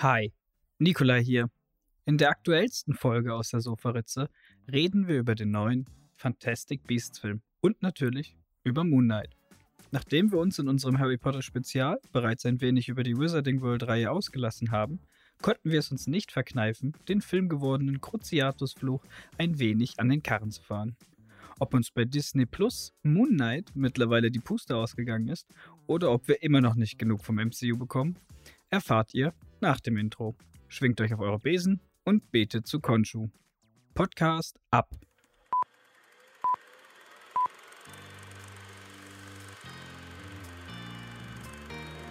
Hi, Nikolai hier. In der aktuellsten Folge aus der Sofaritze reden wir über den neuen Fantastic Beasts Film und natürlich über Moon Knight. Nachdem wir uns in unserem Harry Potter Spezial bereits ein wenig über die Wizarding World Reihe ausgelassen haben, konnten wir es uns nicht verkneifen, den filmgewordenen Cruciatus-Fluch ein wenig an den Karren zu fahren. Ob uns bei Disney Plus Moon Knight mittlerweile die Puste ausgegangen ist oder ob wir immer noch nicht genug vom MCU bekommen, erfahrt ihr nach dem Intro. Schwingt euch auf eure Besen und betet zu Konshu. Podcast ab.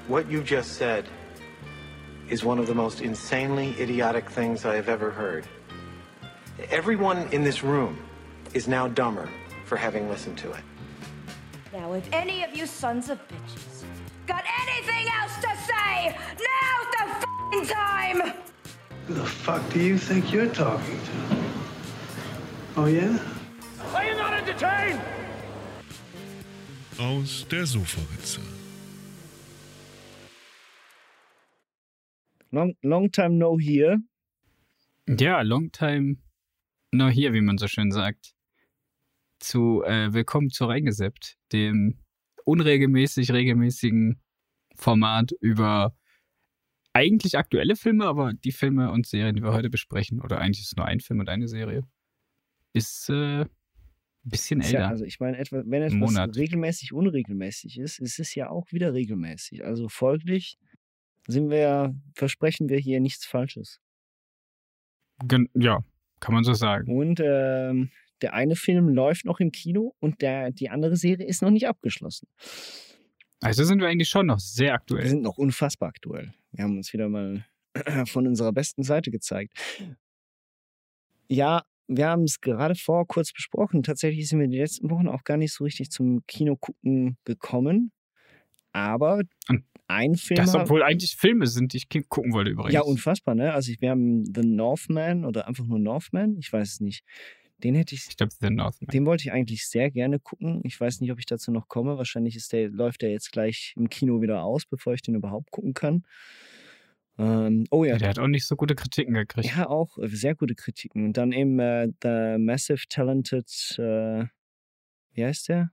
What you just said is one of the most insanely idiotic things I have ever heard. Everyone in this room is now dumber for having listened to it. Now, if any of you sons of bitches got anything f***ing time! Who the fuck do you think you're talking to? Oh, yeah? Are you not entertained? Aus der Sofaritze. Long, long time no here. Ja, long time no here, wie man so schön sagt. Zu äh, Willkommen zu Reingeseppt, dem unregelmäßig regelmäßigen Format über eigentlich aktuelle Filme, aber die Filme und Serien, die wir heute besprechen, oder eigentlich ist es nur ein Film und eine Serie, ist äh, ein bisschen älter. Ja, also ich meine, etwa, wenn etwas Monat. regelmäßig unregelmäßig ist, ist es ja auch wieder regelmäßig. Also folglich sind wir versprechen wir hier nichts Falsches. Gen ja, kann man so sagen. Und ähm, der eine Film läuft noch im Kino und der, die andere Serie ist noch nicht abgeschlossen. Also sind wir eigentlich schon noch sehr Wir aktuell. sind noch unfassbar aktuell. Wir haben uns wieder mal von unserer besten Seite gezeigt. Ja, wir haben es gerade vor kurz besprochen. Tatsächlich sind wir die letzten Wochen auch gar nicht so richtig zum Kino gucken gekommen. Aber ein Film. Das, obwohl eigentlich Filme sind, die ich gucken wollte übrigens. ja, unfassbar, ne? Also ich- wir haben The Northman oder einfach nur Northman, ich weiß es nicht. Den hätte ich, Ich glaube, The Northman. den wollte ich eigentlich sehr gerne gucken. Ich weiß nicht, ob ich dazu noch komme. Wahrscheinlich ist der, läuft der jetzt gleich im Kino wieder aus, bevor ich den überhaupt gucken kann. Ähm, oh ja, Ja, der hat auch nicht so gute Kritiken gekriegt. ja, auch äh, sehr gute Kritiken. Und dann eben äh, The Massive Talented, äh, wie heißt der?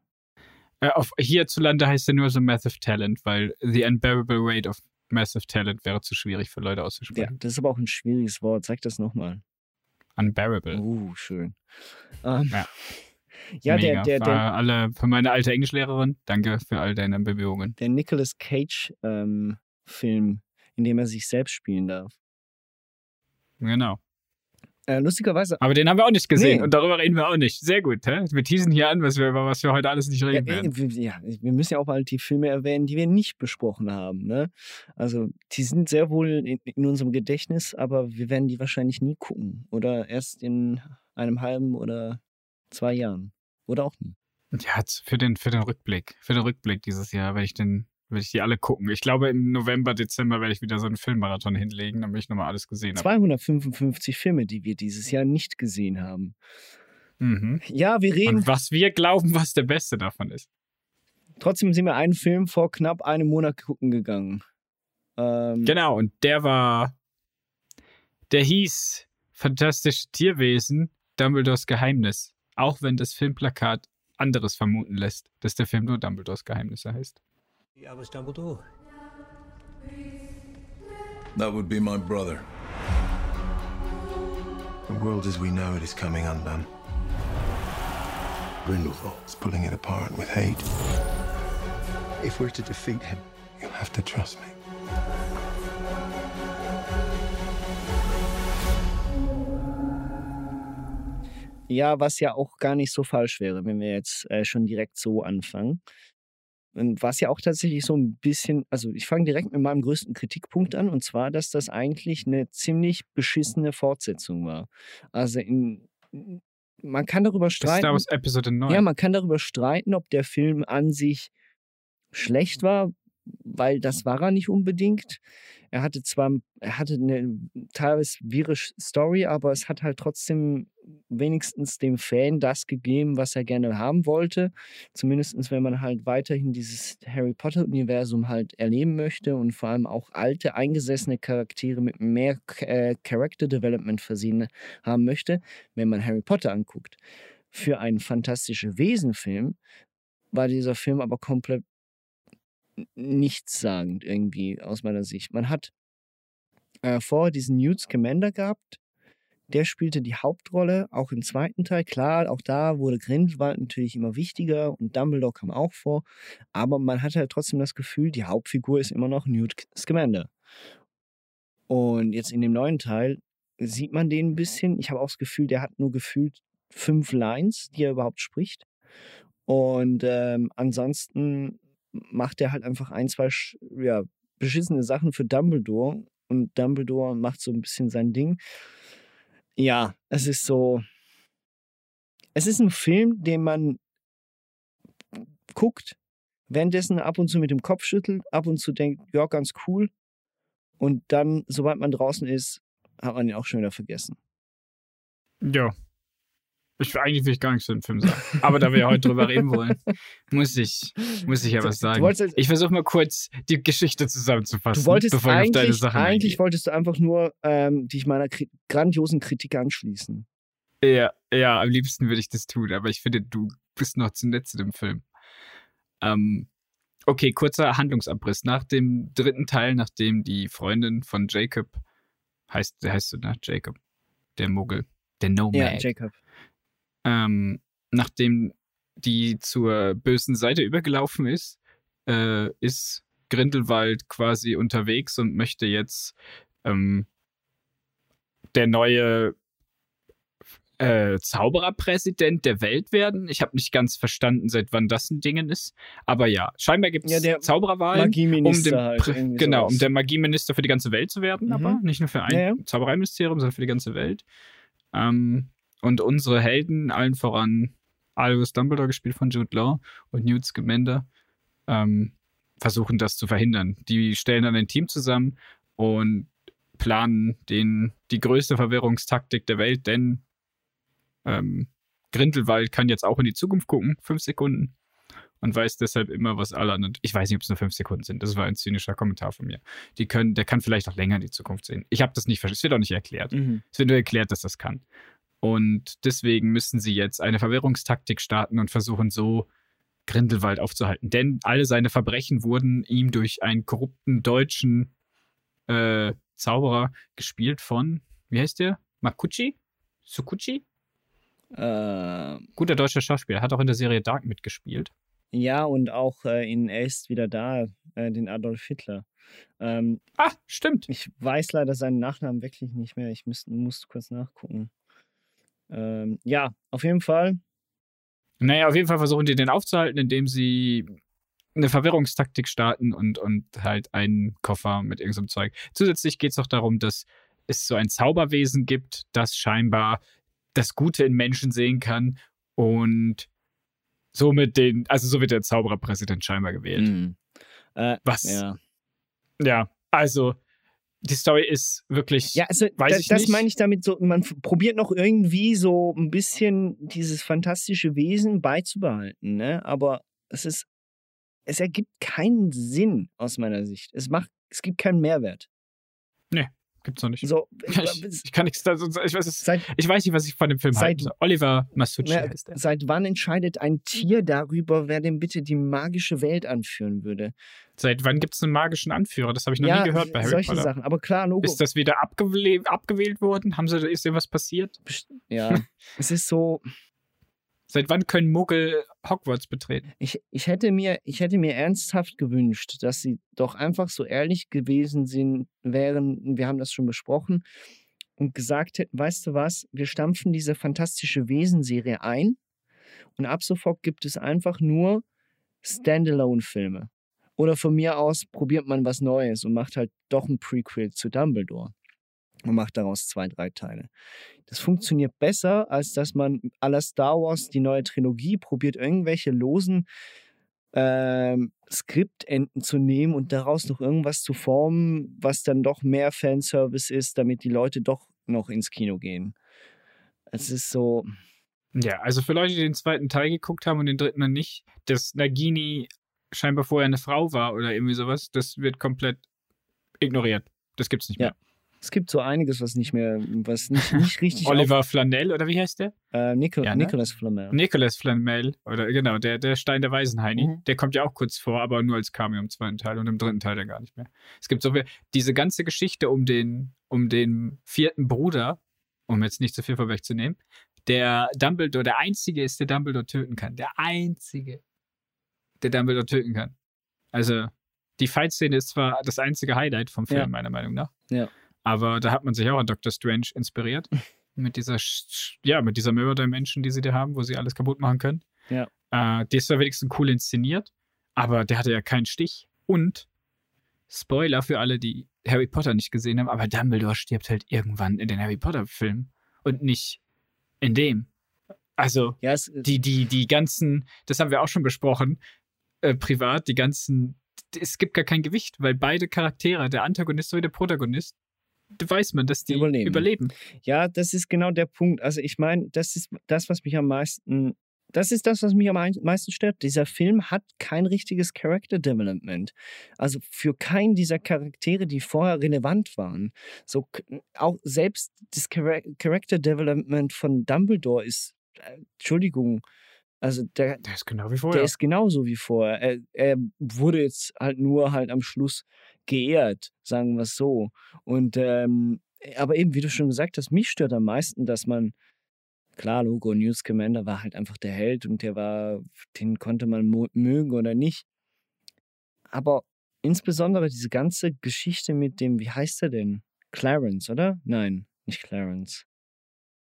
Äh, auf, hierzulande heißt er nur so Massive Talent, weil The Unbearable Weight of Massive Talent wäre zu schwierig für Leute Ja, auszusprechen. das ist aber auch ein schwieriges Wort. Sag das nochmal. Unbearable. Uh, schön. Ähm, Ja. ja, der, der, Für der, alle, für meine alte Englischlehrerin, danke für all deine Bemühungen. der Nicolas Cage ähm, Film, in dem er sich selbst spielen darf. Genau. Äh, lustigerweise, Aber den haben wir auch nicht gesehen Nee. und darüber reden wir auch nicht. Sehr gut. Hä? Wir teasen hier an, was wir, über was wir heute alles nicht ja, reden äh, werden. wir- ja, wir müssen ja auch mal die Filme erwähnen, die wir nicht besprochen haben. Ne? Also, die sind sehr wohl in, in unserem Gedächtnis, aber wir werden die wahrscheinlich nie gucken. Oder erst in einem halben oder zwei Jahren. Oder auch nie. Ja, für den, für den Rückblick. Für den Rückblick dieses Jahr werde ich, den, werde ich die alle gucken. Ich glaube, im November, Dezember werde ich wieder so einen Filmmarathon hinlegen, damit ich nochmal alles gesehen habe. 255 Filme, die wir dieses Jahr nicht gesehen haben. Mhm. Ja, wir reden. Und was wir glauben, was der beste davon ist. Trotzdem sind wir einen Film vor knapp einem Monat gucken gegangen. Ähm, Genau, und der war. Der hieß Fantastische Tierwesen, Dumbledores Geheimnis. Auch wenn das Filmplakat anderes vermuten lässt, dass der Film nur Dumbledores Geheimnisse heißt. Albus Dumbledore. That would be my brother. The world as we know it is coming undone. Grindelwald's pulling it apart with hate. If we're to defeat him, you'll have to trust me. Ja, was ja auch gar nicht so falsch wäre, wenn wir jetzt äh, schon direkt so anfangen. Und was ja auch tatsächlich so ein bisschen, also ich fange direkt mit meinem größten Kritikpunkt an, und zwar, dass das eigentlich eine ziemlich beschissene Fortsetzung war. Also in, man kann darüber streiten. Star Wars Episode 9. Ja, man kann darüber streiten, ob der Film an sich schlecht war, weil das war er nicht unbedingt. Er hatte zwar, er hatte eine teilweise wirre Story, aber es hat halt trotzdem wenigstens dem Fan das gegeben, was er gerne haben wollte. Zumindest wenn man halt weiterhin dieses Harry Potter-Universum halt erleben möchte und vor allem auch alte, eingesessene Charaktere mit mehr äh, Character Development versehen haben möchte, wenn man Harry Potter anguckt. Für einen fantastische Wesen-Film war dieser Film aber komplett nichtssagend irgendwie aus meiner Sicht. Man hat äh, vorher diesen Newt Scamander gehabt, der spielte die Hauptrolle, auch im zweiten Teil. Klar, auch da wurde Grindelwald natürlich immer wichtiger und Dumbledore kam auch vor. Aber man hatte halt trotzdem das Gefühl, die Hauptfigur ist immer noch Newt Scamander. Und jetzt in dem neuen Teil sieht man den ein bisschen. Ich habe auch das Gefühl, der hat nur gefühlt fünf Lines, die er überhaupt spricht. Und ähm, ansonsten macht er halt einfach ein, zwei ja, beschissene Sachen für Dumbledore. Und Dumbledore macht so ein bisschen sein Ding. Ja, es ist so. Es ist ein Film, den man guckt, währenddessen ab und zu mit dem Kopf schüttelt, ab und zu denkt, ja, ganz cool. Und dann, sobald man draußen ist, hat man ihn auch schon wieder vergessen. Ja, ich, eigentlich will ich gar nichts zu dem Film sagen. Aber da wir ja heute drüber reden wollen, muss ich, muss ich ja was sagen. Wolltest, ich versuche mal kurz die Geschichte zusammenzufassen. Du wolltest bevor eigentlich, ich auf deine Sachen eigentlich wolltest du einfach nur ähm, dich meiner kri grandiosen Kritik anschließen. Ja, ja, am liebsten würde ich das tun, aber ich finde, du bist noch zu nett zu dem Film. Ähm, okay, kurzer Handlungsabriss. Nach dem dritten Teil, nachdem die Freundin von Jacob, heißt, heißt du, ne? Jacob, der Muggel, der Nomad. Ja, Jacob ähm, nachdem die zur bösen Seite übergelaufen ist, äh, ist Grindelwald quasi unterwegs und möchte jetzt ähm, der neue äh, Zaubererpräsident der Welt werden. Ich habe nicht ganz verstanden, seit wann das ein Ding ist. Aber ja, scheinbar gibt es ja, Zaubererwahlen, um, den, halt, genau, um der Magieminister für die ganze Welt zu werden, mhm. aber nicht nur für ein ja, ja. Zaubereiministerium, sondern für die ganze Welt. Ähm, und unsere Helden, allen voran Albus Dumbledore, gespielt von Jude Law, und Newt Scamander, ähm, versuchen das zu verhindern. Die stellen dann ein Team zusammen und planen den, die größte Verwirrungstaktik der Welt, denn ähm, Grindelwald kann jetzt auch in die Zukunft gucken, fünf Sekunden, und weiß deshalb immer, was alle anderen. Ich weiß nicht, ob es nur fünf Sekunden sind. Das war ein zynischer Kommentar von mir. Die können, der kann vielleicht auch länger in die Zukunft sehen. Ich habe das nicht verstanden. Es wird auch nicht erklärt. Mhm. Es wird nur erklärt, dass das kann. Und deswegen müssen sie jetzt eine Verwirrungstaktik starten und versuchen so Grindelwald aufzuhalten. Denn alle seine Verbrechen wurden ihm durch einen korrupten deutschen äh, Zauberer gespielt von, wie heißt der? Makuchi? Sukuchi? Äh, Guter deutscher Schauspieler, hat auch in der Serie Dark mitgespielt. Ja, und auch äh, in Er ist wieder da, äh, den Adolf Hitler. Ähm, ah, stimmt. Ich weiß leider seinen Nachnamen wirklich nicht mehr. Ich müsst, muss kurz nachgucken. Ähm, ja, auf jeden Fall. Naja, auf jeden Fall versuchen die den aufzuhalten, indem sie eine Verwirrungstaktik starten und, und halt einen Koffer mit irgendeinem Zeug. Zusätzlich geht es auch darum, dass es so ein Zauberwesen gibt, das scheinbar das Gute in Menschen sehen kann und somit den, also so wird der Zaubererpräsident scheinbar gewählt. Mhm. Äh, Was? Ja. ja, also die Story ist wirklich. Ja, also weiß da, ich das nicht. meine ich damit so, man probiert noch irgendwie so ein bisschen dieses fantastische Wesen beizubehalten, ne? Aber es ist, es ergibt keinen Sinn aus meiner Sicht. Es macht, es gibt keinen Mehrwert. Nee, Gibt's noch nicht. So, ich, ich, kann nichts sagen. Ich weiß, seit, ich weiß nicht, was ich von dem Film seit, halte. Oliver Masucci na, heißt er. Seit wann entscheidet ein Tier darüber, wer denn bitte die magische Welt anführen würde? Seit wann gibt es einen magischen Anführer? Das habe ich noch ja, nie gehört bei Harry solche Potter. Sachen. Aber klar, Logo. Ist das wieder abgewählt, abgewählt worden? Haben sie, ist dir was passiert? Ja, es ist so. Seit wann können Muggel Hogwarts betreten? Ich, ich, hätte mir, ich hätte mir ernsthaft gewünscht, dass sie doch einfach so ehrlich gewesen sind, wären, wir haben das schon besprochen, und gesagt hätten, weißt du was, wir stampfen diese fantastische Wesenserie ein und ab sofort gibt es einfach nur Standalone-Filme. Oder von mir aus probiert man was Neues und macht halt doch ein Prequel zu Dumbledore und macht daraus zwei, drei Teile. Das funktioniert besser, als dass man aller Star Wars, die neue Trilogie, probiert, irgendwelche losen ähm, Skriptenden zu nehmen und daraus noch irgendwas zu formen, was dann doch mehr Fanservice ist, damit die Leute doch noch ins Kino gehen. Es ist so, Ja, also für Leute, die den zweiten Teil geguckt haben und den dritten dann nicht, dass Nagini scheinbar vorher eine Frau war oder irgendwie sowas, das wird komplett ignoriert. Das gibt's nicht Ja. mehr. Es gibt so einiges, was nicht mehr, was nicht, nicht richtig Oliver Flanell oder wie heißt der? Äh, Nico, Ja, ne? Nicolas Flamel. Nicholas Flamel oder genau, der, der Stein der Weisenheini. Mhm. Der kommt ja auch kurz vor, aber nur als Cameo im zweiten Teil und im dritten Teil dann gar nicht mehr. Es gibt so viel, diese ganze Geschichte um den, um den vierten Bruder, um jetzt nicht zu viel vorwegzunehmen, der Dumbledore, der einzige ist, der Dumbledore töten kann. Der einzige, der Dumbledore töten kann. Also, die Fight-Szene ist zwar das einzige Highlight vom Film, Ja. meiner Meinung nach. Ja. Aber da hat man sich auch an Doctor Strange inspiriert. mit dieser, ja, mit dieser Mörder-Menschen, die sie da haben, wo sie alles kaputt machen können. Ja. Äh, die ist zwar wenigstens cool inszeniert, aber der hatte ja keinen Stich. Und Spoiler für alle, die Harry Potter nicht gesehen haben, aber Dumbledore stirbt halt irgendwann in den Harry Potter-Filmen und nicht in dem. Also, Ja, es, die, die, die ganzen, das haben wir auch schon besprochen, äh, privat, die ganzen, es gibt gar kein Gewicht, weil beide Charaktere, der Antagonist sowie der Protagonist, weiß man, dass die Überleben. überleben. Ja, das ist genau der Punkt. Also ich meine, das ist das, was mich am meisten, das ist das, was mich am meisten stört. Dieser Film hat kein richtiges Character Development. Also für keinen dieser Charaktere, die vorher relevant waren. So auch selbst das Chara- Character Development von Dumbledore ist, äh, Entschuldigung, also der, Der ist genau wie der vorher. ist genauso wie vorher. Er, er wurde jetzt halt nur halt am Schluss geehrt, sagen wir es so. Und ähm, aber eben, wie du schon gesagt hast, mich stört am meisten, dass man klar, Logo News Commander war halt einfach der Held und der war, den konnte man mögen oder nicht. Aber insbesondere diese ganze Geschichte mit dem, wie heißt er denn? Clarence, oder? Nein, nicht Clarence.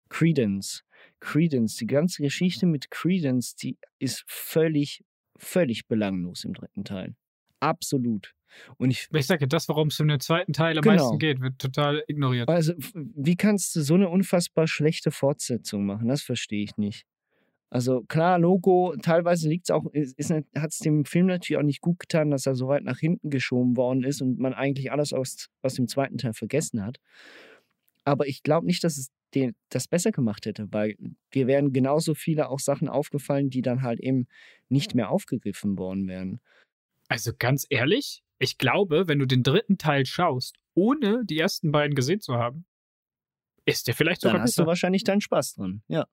Credence. Credence, die ganze Geschichte mit Credence, die ist völlig, völlig belanglos im dritten Teil. Absolut. Und ich, ich sage, das, worum es im zweiten Teil am Genau. meisten geht, wird total ignoriert. also, wie kannst du so eine unfassbar schlechte Fortsetzung machen? Das verstehe ich nicht. Also klar, Logo, teilweise liegt es auch, hat es dem Film natürlich auch nicht gut getan, dass er so weit nach hinten geschoben worden ist und man eigentlich alles aus, aus dem zweiten Teil vergessen hat. Aber ich glaube nicht, dass es den, das besser gemacht hätte, weil dir wären genauso viele auch Sachen aufgefallen, die dann halt eben nicht mehr aufgegriffen worden wären. Also ganz ehrlich, ich glaube, wenn du den dritten Teil schaust, ohne die ersten beiden gesehen zu haben, ist der vielleicht Dann sogar hast du besser. wahrscheinlich deinen Spaß dran. Ja.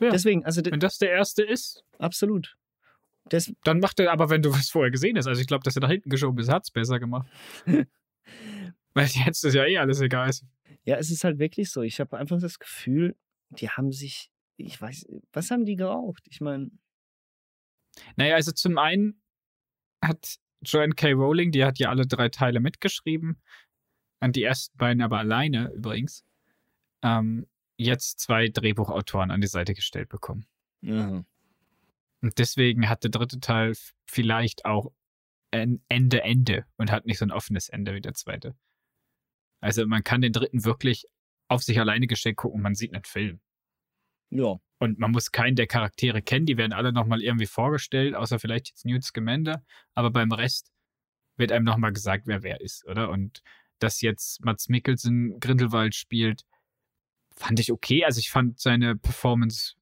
Ja. Deswegen, also Wenn das der erste ist, absolut. Das, dann macht er aber, wenn du was vorher gesehen hast, also ich glaube, dass er nach hinten geschoben ist, hat es besser gemacht. Weil jetzt ist ja eh alles egal. Ja, es ist halt wirklich so. Ich habe einfach das Gefühl, die haben sich, ich weiß, was haben die geraucht? Ich meine, Naja, also zum einen hat Joanne K. Rowling, die hat ja alle drei Teile mitgeschrieben, an die ersten beiden aber alleine übrigens, ähm, jetzt zwei Drehbuchautoren an die Seite gestellt bekommen. ja. Und deswegen hat der dritte Teil vielleicht auch ein Ende, Ende und hat nicht so ein offenes Ende wie der zweite. Also man kann den dritten wirklich auf sich alleine gestellt gucken und man sieht einen Film. ja, Und man muss keinen der Charaktere kennen, die werden alle nochmal irgendwie vorgestellt, außer vielleicht jetzt Newt Scamander. Aber beim Rest wird einem nochmal gesagt, wer wer ist, oder? Und dass jetzt Mats Mikkelsen Grindelwald spielt, fand ich okay. Also ich fand seine Performance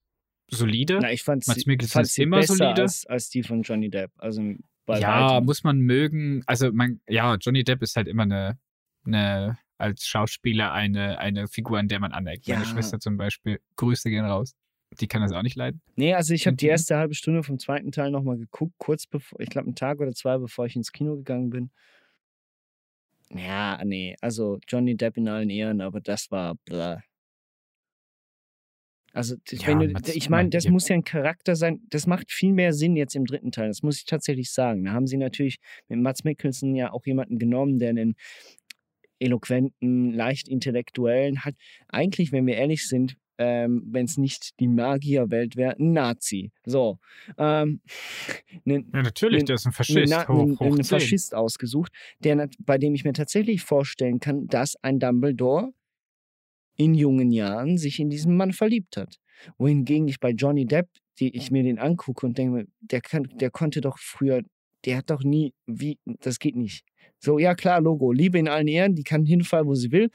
solide. Na, ich fand Mats Mikkelsen fand ist immer besser solide. als, als die von Johnny Depp. Also bei ja, weitem. muss man mögen. Also man, ja, Johnny Depp ist halt immer eine, eine als Schauspieler eine, eine Figur, an der man. Meine Ja. Schwester zum Beispiel, Grüße gehen raus. Die kann das auch nicht leiden. Nee, also ich habe die Mhm. erste halbe Stunde vom zweiten Teil nochmal geguckt, kurz bevor, ich glaube einen Tag oder zwei, bevor ich ins Kino gegangen bin. Ja, nee, also Johnny Depp in allen Ehren, aber das war blah. Also, Ja, wenn du, Mats- ich meine, das muss ja ein Charakter sein, das macht viel mehr Sinn jetzt im dritten Teil, das muss ich tatsächlich sagen. Da haben sie natürlich mit Mats Mikkelsen ja auch jemanden genommen, der einen eloquenten, leicht intellektuellen hat. Eigentlich, wenn wir ehrlich sind, ähm, wenn es nicht die Magierwelt wäre, ein Nazi. So. Ähm, nen- Ja, natürlich, Nen- der ist ein Faschist. Na- hoch, hoch 10. Faschist ausgesucht, der, bei dem ich mir tatsächlich vorstellen kann, dass ein Dumbledore in jungen Jahren sich in diesen Mann verliebt hat. Wohingegen ich bei Johnny Depp, die ich mir den angucke und denke, der, kann, der konnte doch früher, der hat doch nie, wie, das geht nicht. So, ja klar, Logo, Liebe in allen Ehren, die kann hinfallen, wo sie will,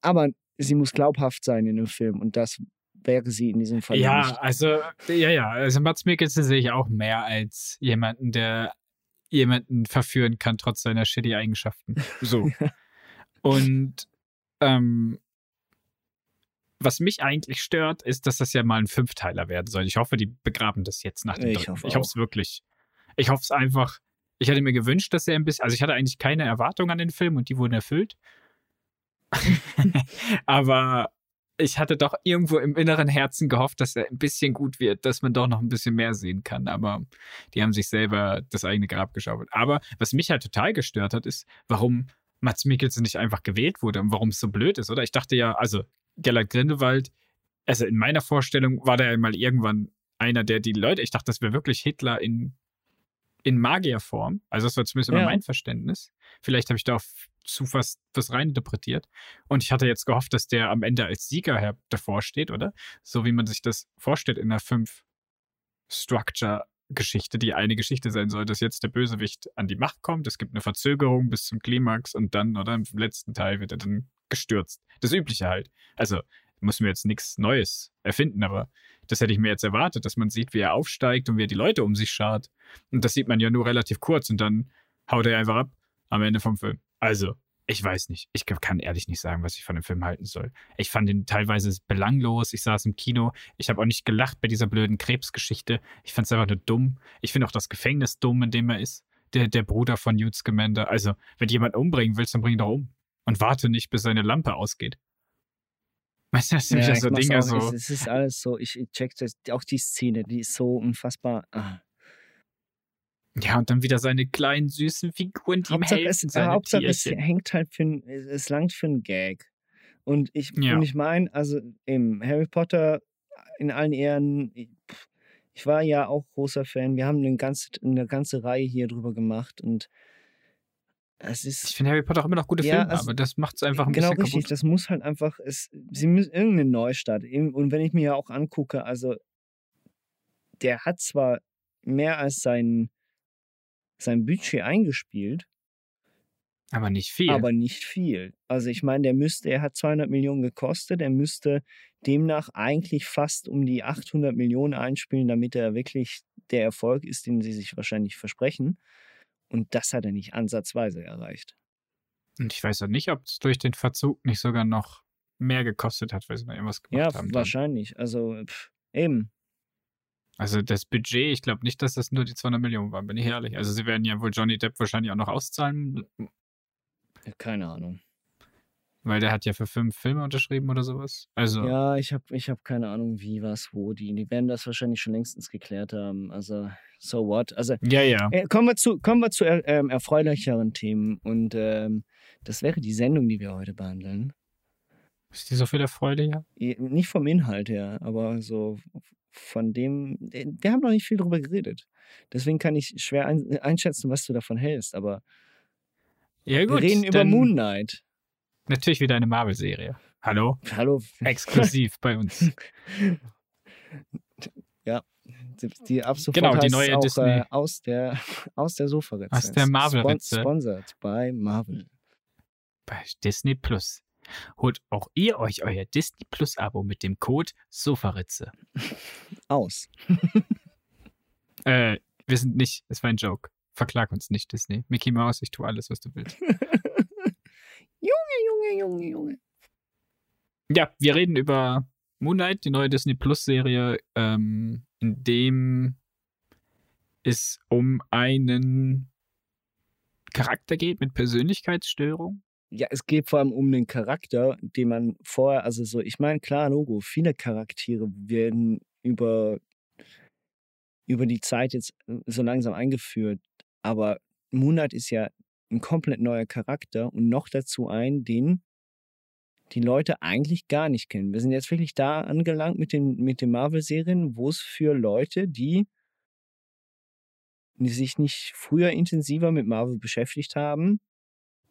aber sie muss glaubhaft sein in dem Film und das wäre sie in diesem Fall Ja, nicht. also, ja, ja. Also Mats Mikkelsen sehe ich auch mehr als jemanden, der jemanden verführen kann, trotz seiner shitty Eigenschaften. So. Und ähm, was mich eigentlich stört, ist, dass das ja mal ein Fünfteiler werden soll. Ich hoffe, die begraben das jetzt nach dem Ich dritten. hoffe ich hoffe es wirklich. Ich hoffe es einfach. Ich hätte mir gewünscht, dass er ein bisschen, also ich hatte eigentlich keine Erwartungen an den Film und die wurden erfüllt. Aber ich hatte doch irgendwo im inneren Herzen gehofft, dass er ein bisschen gut wird, dass man doch noch ein bisschen mehr sehen kann. Aber die haben sich selber das eigene Grab geschaufelt. Aber was mich halt total gestört hat, ist, warum Mats Mikkelsen nicht einfach gewählt wurde und warum es so blöd ist, oder? Ich dachte ja, also Gellert Grindelwald, also in meiner Vorstellung war der ja mal irgendwann einer, der die Leute, ich dachte, das wäre wirklich Hitler in, in Magierform. Also das war zumindest immer Ja. mein Verständnis. Vielleicht habe ich da auch zu was, was reininterpretiert. Und ich hatte jetzt gehofft, dass der am Ende als Sieger her davor steht, oder? So wie man sich das vorstellt in einer Fünf-Structure-Geschichte, die eine Geschichte sein soll, dass jetzt der Bösewicht an die Macht kommt. Es gibt eine Verzögerung bis zum Klimax und dann, oder im letzten Teil wird er dann gestürzt. Das Übliche halt. Also muss mir jetzt nichts Neues erfinden, aber das hätte ich mir jetzt erwartet, dass man sieht, wie er aufsteigt und wie er die Leute um sich schart. Und das sieht man ja nur relativ kurz und dann haut er einfach ab am Ende vom Film. Also, ich weiß nicht. Ich kann ehrlich nicht sagen, was ich von dem Film halten soll. Ich fand ihn teilweise belanglos. Ich saß im Kino. Ich habe auch nicht gelacht bei dieser blöden Krebsgeschichte. Ich fand es einfach nur dumm. Ich finde auch das Gefängnis dumm, in dem er ist. Der, der Bruder von Newt Scamander. Also, wenn du jemanden umbringen willst, dann bring ihn doch um. Und warte nicht, bis seine Lampe ausgeht. Weißt du, das sind Ja, so Dinge so. Es, es ist alles so, ich, check das, auch die Szene, die ist so unfassbar. Ah. Ja, und dann wieder seine kleinen, süßen Figuren, die ihm Hauptsache, helfen, es, Hauptsache es hängt halt für ein, es langt für einen Gag. Und ich, Ja. und ich meine, also im Harry Potter in allen Ehren, ich war ja auch großer Fan. Wir haben eine ganze, eine ganze Reihe hier drüber gemacht und es Ich ist finde Harry Potter auch immer noch gute Ja, Filme, also- aber das macht es einfach ein genau bisschen richtig. kaputt. Das muss halt einfach, es, sie müssen irgendeinen Neustart. Und wenn ich mir ja auch angucke, also der hat zwar mehr als sein, sein Budget eingespielt, Aber nicht viel. aber nicht viel. Also ich meine, der müsste, er hat 200 Millionen gekostet, er müsste demnach eigentlich fast um die 800 Millionen einspielen, damit er wirklich der Erfolg ist, den sie sich wahrscheinlich versprechen. Und das hat er nicht ansatzweise erreicht. Und ich weiß auch nicht, ob es durch den Verzug nicht sogar noch mehr gekostet hat, weil sie noch irgendwas gemacht Ja, haben. dann. wahrscheinlich. Also pff, eben. Also das Budget, ich glaube nicht, dass das nur die 200 Millionen waren, bin ich ehrlich. Also sie werden ja wohl Johnny Depp wahrscheinlich auch noch auszahlen, Keine Ahnung. Weil der hat ja für fünf Filme unterschrieben oder sowas. Also Ja, ich habe ich hab keine Ahnung, wie, was, wo. Die, die werden das wahrscheinlich schon längstens geklärt haben. Also, so what? Also, ja, ja. äh, kommen wir zu, kommen wir zu er, ähm, erfreulicheren Themen. Und ähm, das wäre die Sendung, die wir heute behandeln. Ist die so viel Freude ja? Eh, Nicht vom Inhalt her, aber so von dem. äh, Wir haben noch nicht viel drüber geredet. Deswegen kann ich schwer ein, einschätzen, was du davon hältst. Aber Ja gut. wir reden über Moon Knight. Natürlich wieder eine Marvel-Serie. Hallo? Hallo. Exklusiv bei uns. Die, die ab sofort Genau, die neue auch, Disney- Äh, aus der, aus der Sofaritze. Aus der Marvel-Ritze. Sponsored by Marvel. bei Disney Plus. Holt auch ihr euch euer Disney Plus Abo mit dem Code Sofaritze. Aus. Äh, wir sind nicht, es war ein Joke. Verklag uns nicht, Disney. Mickey Mouse, ich tue alles, was du willst. Junge, Junge, Junge, Junge. Ja, wir reden über Moon Knight, die neue Disney Plus Serie, ähm, in dem es um einen Charakter geht mit Persönlichkeitsstörung. Ja, es geht vor allem um den Charakter, den man vorher, also so, ich meine, klar, Logo, viele Charaktere werden über, über die Zeit jetzt so langsam eingeführt, aber Moon Knight ist ja ein komplett neuer Charakter und noch dazu ein, den die Leute eigentlich gar nicht kennen. Wir sind jetzt wirklich da angelangt mit den, mit den Marvel-Serien, wo es für Leute, die, sich nicht früher intensiver mit Marvel beschäftigt haben,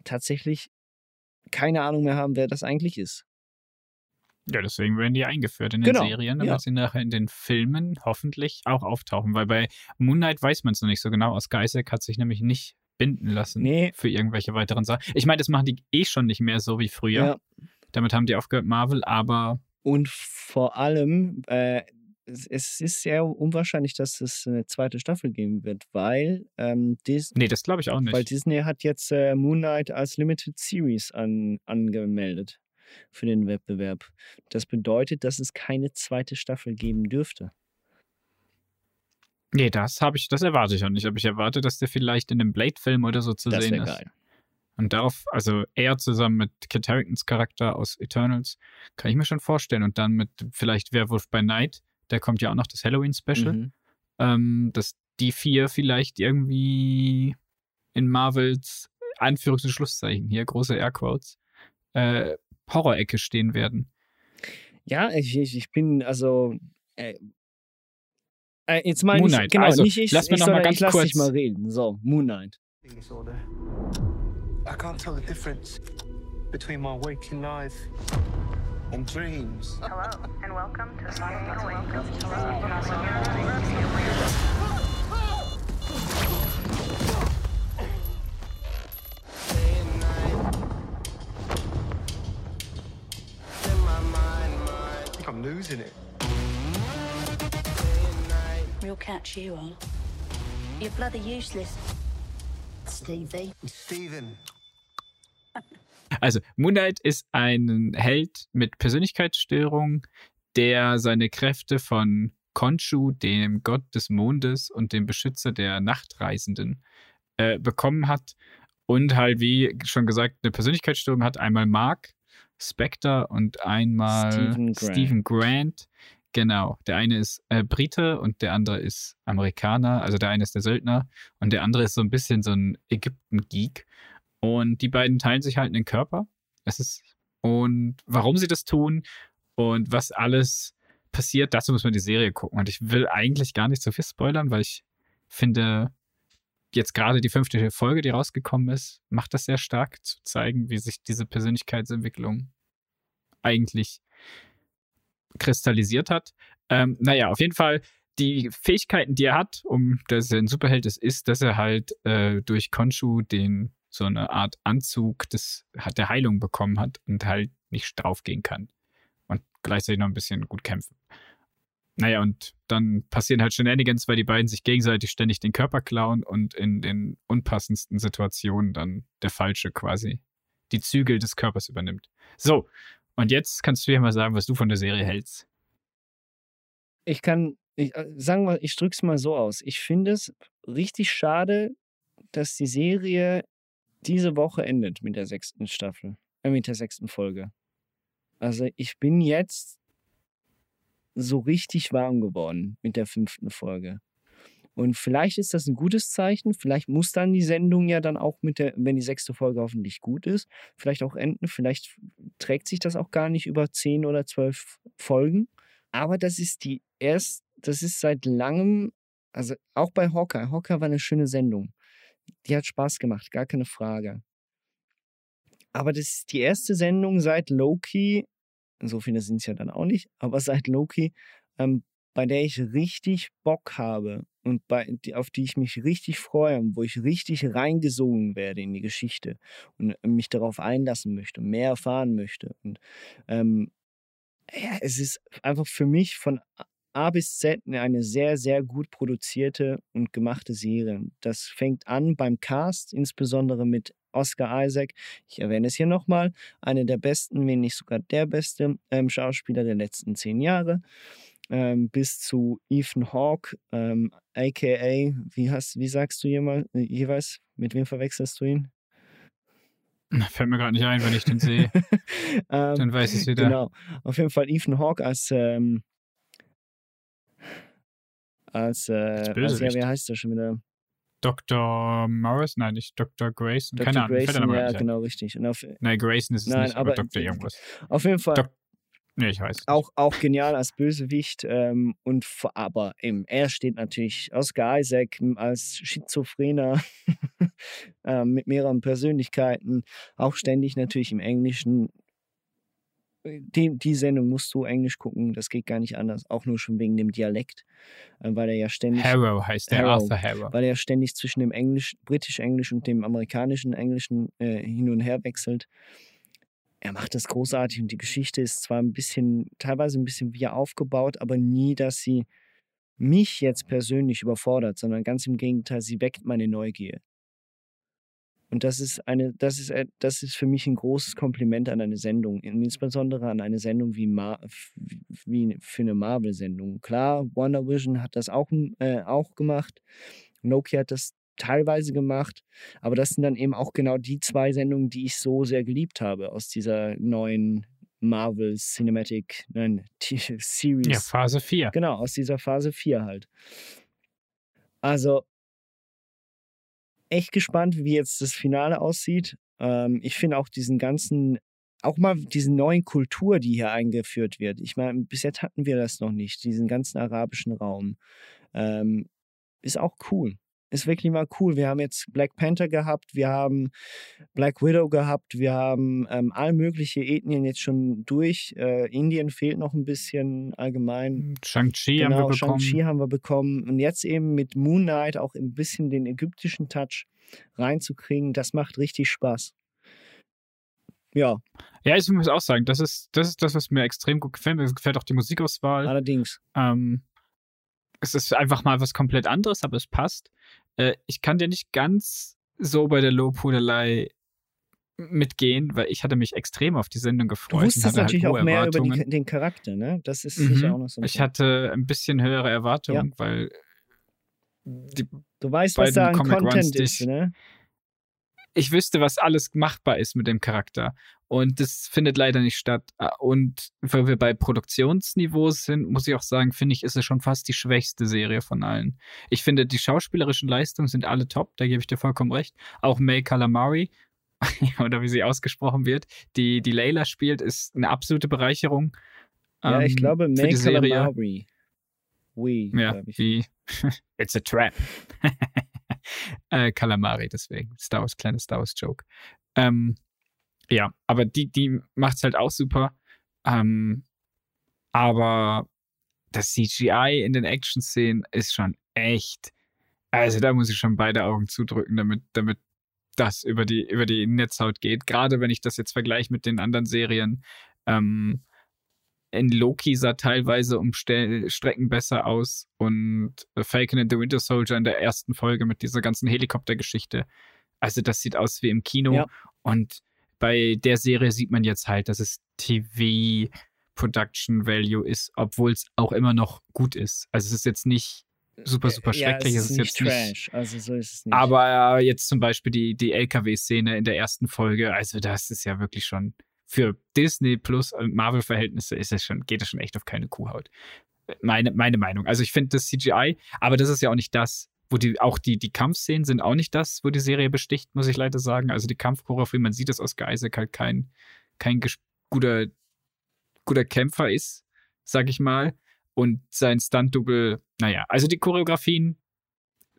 tatsächlich keine Ahnung mehr haben, wer das eigentlich ist. Ja, deswegen werden die eingeführt in den Genau, Serien, damit ja. sie nachher in den Filmen hoffentlich auch auftauchen. Weil bei Moon Knight weiß man es noch nicht so genau. Aus Geisek hat sich nämlich nicht binden lassen Nee. für irgendwelche weiteren Sachen. Ich meine, das machen die eh schon nicht mehr so wie früher. Ja. Damit haben die aufgehört, Marvel, aber Und vor allem, äh, es, ist sehr unwahrscheinlich, dass es eine zweite Staffel geben wird, weil, ähm, Dis Nee, das glaube ich auch weil nicht. Disney hat jetzt äh, Moon Knight als Limited Series an, angemeldet für den Wettbewerb. Das bedeutet, dass es keine zweite Staffel geben dürfte. Nee, das habe ich, das erwarte ich auch nicht. Aber ich erwarte, dass der vielleicht in einem Blade-Film oder so zu Das sehen ist. geil. Und darauf, also er zusammen mit Kit Haringtons Charakter aus Eternals, kann ich mir schon vorstellen. Und dann mit vielleicht Werewolf by Night, der kommt ja auch noch das Halloween-Special, Mhm. ähm, dass die vier vielleicht irgendwie in Marvels Anführungs- und Schlusszeichen, hier große Airquotes, äh, Horror-Ecke stehen werden. Ja, ich, ich, ich bin also. Äh, äh, jetzt mal Moon nicht, Knight. genau, Also, nicht ich, lass mir ich, noch mal ganz ich lass dich kurz- mal reden. So, Moon Knight. I can't tell the difference between my waking life and dreams. Hello, and welcome to Sleeping Awake. I think I'm losing it. We'll catch you on. You're bloody useless. Stevie. Stephen. Also, Moon Knight ist ein Held mit Persönlichkeitsstörung, der seine Kräfte von Khonshu, dem Gott des Mondes und dem Beschützer der Nachtreisenden, äh, bekommen hat. Und halt, wie schon gesagt, eine Persönlichkeitsstörung hat. Einmal Mark Spectre und einmal Stephen Grant. Stephen Grant. Genau. Der eine ist äh, Brite und der andere ist Amerikaner. Also der eine ist der Söldner und der andere ist so ein bisschen so ein Ägypten-Geek. Und die beiden teilen sich halt einen Körper. Es ist, und warum sie das tun und was alles passiert, dazu muss man die Serie gucken. Und ich will eigentlich gar nicht so viel spoilern, weil ich finde, jetzt gerade die fünfte Folge, die rausgekommen ist, macht das sehr stark zu zeigen, wie sich diese Persönlichkeitsentwicklung eigentlich kristallisiert hat. Ähm, naja, auf jeden Fall, die Fähigkeiten, die er hat, um dass er ein Superheld ist, ist, dass er halt äh, durch Konshu den so eine Art Anzug des, der Heilung bekommen hat und halt nicht draufgehen kann. Und gleichzeitig noch ein bisschen gut kämpfen. Naja, und dann passieren halt Shenanigans, weil die beiden sich gegenseitig ständig den Körper klauen und in den unpassendsten Situationen dann der Falsche quasi die Zügel des Körpers übernimmt. So, und jetzt kannst du ja mal sagen, was du von der Serie hältst. Ich kann, ich, äh, sagen wir, ich drück's mal so aus. Ich finde es richtig schade, dass die Serie diese Woche endet mit der sechsten Staffel, äh, mit der sechsten Folge. Also ich bin jetzt so richtig warm geworden mit der fünften Folge. Und vielleicht ist das ein gutes Zeichen. Vielleicht muss dann die Sendung ja dann auch mit der, wenn die sechste Folge hoffentlich gut ist, vielleicht auch enden. Vielleicht trägt sich das auch gar nicht über zehn oder zwölf Folgen. Aber das ist die erst, das ist seit langem, also auch bei Hawkeye. Hawkeye war eine schöne Sendung. Die hat Spaß gemacht, gar keine Frage. Aber das ist die erste Sendung seit Loki, so viele sind es ja dann auch nicht, aber seit Loki, ähm, bei der ich richtig Bock habe und bei, die, auf die ich mich richtig freue und wo ich richtig reingesogen werde in die Geschichte und äh, mich darauf einlassen möchte, mehr erfahren möchte. Und ähm, ja, es ist einfach für mich von A bis Z eine sehr, sehr gut produzierte und gemachte Serie. Das fängt an beim Cast, insbesondere mit Oscar Isaac. Ich erwähne es hier nochmal. Einer der besten, wenn nicht sogar der beste ähm, Schauspieler der letzten zehn Jahre. Ähm, bis zu Ethan Hawke, ähm, aka, wie, hast, wie sagst du jemal, äh, jeweils, mit wem verwechselst du ihn? Fällt mir gerade nicht ein, wenn ich den sehe. Ähm, Dann weiß ich es wieder. Genau. Auf jeden Fall Ethan Hawke als, ähm, als, äh, als ja, wie heißt der schon wieder? Dr. Morris? Nein, nicht Dr. Grayson. Dr. Keine Ahnung, fällt der Grayson, ja, genau, richtig. Und auf, Nein, Grayson ist es Nein, nicht, aber, aber- Dr. irgendwas. auf jeden Fall Doc- Nee, ich weiß. auch, auch genial als Bösewicht. Ähm, und aber eben, er steht natürlich Oscar Isaac als Schizophrener ähm, mit mehreren Persönlichkeiten, auch ständig natürlich im Englischen. Die, die Sendung musst du Englisch gucken, das geht gar nicht anders, auch nur schon wegen dem Dialekt, äh, weil er ja ständig. Harrow heißt der, Harrow, Arthur Harrow. weil er ständig zwischen dem Englisch, britisch-englisch und dem amerikanischen Englischen äh, hin und her wechselt. Er macht das großartig und die Geschichte ist zwar ein bisschen, teilweise ein bisschen wie aufgebaut, aber nie, dass sie mich jetzt persönlich überfordert, sondern ganz im Gegenteil, sie weckt meine Neugier. Und das ist eine, das ist, äh, das ist für mich ein großes Kompliment an eine Sendung, insbesondere an eine Sendung wie, Mar wie für eine Marvel-Sendung. Klar, Wonder Vision hat das auch, äh, auch gemacht. Nokia hat das teilweise gemacht, aber das sind dann eben auch genau die zwei Sendungen, die ich so sehr geliebt habe aus dieser neuen Marvel Cinematic nein, Series. Ja, Phase 4. Genau, aus dieser Phase 4 halt. Also echt gespannt, wie jetzt das Finale aussieht. Ähm, ich finde auch diesen ganzen, auch mal diese neuen Kultur, die hier eingeführt wird. Ich meine, bis jetzt hatten wir das noch nicht, diesen ganzen arabischen Raum. Ähm, ist auch cool ist wirklich mal cool. Wir haben jetzt Black Panther gehabt, wir haben Black Widow gehabt, wir haben ähm, all mögliche Ethnien jetzt schon durch. Äh, Indien fehlt noch ein bisschen allgemein. Hm, Shang-Chi genau, haben wir bekommen. Shang-Chi haben wir bekommen. Und jetzt eben mit Moon Knight auch ein bisschen den ägyptischen Touch reinzukriegen, das macht richtig Spaß. Ja. Ja, ich muss auch sagen, das ist, das ist das, was mir extrem gut gefällt. Mir gefällt auch die Musikauswahl. Allerdings. Ähm, es ist einfach mal was komplett anderes, aber es passt. Äh, ich kann dir nicht ganz so bei der Lobhudelei mitgehen, weil ich hatte mich extrem auf die Sendung gefreut. Du wusstest halt natürlich halt auch mehr über die, den Charakter, ne? Das ist mhm. sicher auch noch so. ich hatte ein bisschen höhere Erwartungen, ja. weil die du weißt, was da an Comic Content Runs, ist, ne? Ich wüsste, was alles machbar ist mit dem Charakter. Und das findet leider nicht statt. Ah, und weil wir bei Produktionsniveau sind, muss ich auch sagen, finde ich, ist es schon fast die schwächste Serie von allen. Ich finde, die schauspielerischen Leistungen sind alle top, da gebe ich dir vollkommen recht. Auch May Calamari, oder wie sie ausgesprochen wird, die, die Layla spielt, ist eine absolute Bereicherung. Ja, ich ähm, glaube, May Calamari. Oui, ja, wie It's a trap. äh, Calamari, deswegen. Star Wars, kleines Star Wars Joke. Ähm, ja, aber die, die macht es halt auch super. Ähm, aber das CGI in den Action-Szenen ist schon echt. Also da muss ich schon beide Augen zudrücken, damit, damit das über die, über die Netzhaut geht. Gerade wenn ich das jetzt vergleiche mit den anderen Serien. Ähm, in Loki sah teilweise um Strecken besser aus und Falcon and the Winter Soldier in der ersten Folge mit dieser ganzen Helikoptergeschichte. Also das sieht aus wie im Kino ja. und bei der Serie sieht man jetzt halt, dass es TV Production Value ist, obwohl es auch immer noch gut ist. Also es ist jetzt nicht super, super schrecklich. Ja, es ist, es ist jetzt Trash. Nicht, also so ist es nicht. Aber jetzt zum Beispiel die, die LKW-Szene in der ersten Folge, also das ist ja wirklich schon für Disney plus Marvel-Verhältnisse ist es schon, geht es schon echt auf keine Kuhhaut. Meine, meine Meinung. Also ich finde das CGI, aber das ist ja auch nicht das, wo die, auch die, die Kampfszenen sind auch nicht das, wo die Serie besticht, muss ich leider sagen. Also die Kampfchoreografie, man sieht, dass Oscar Isaac halt kein, kein guter, guter Kämpfer ist, sag ich mal. Und sein Stunt-Double, naja, also die Choreografien,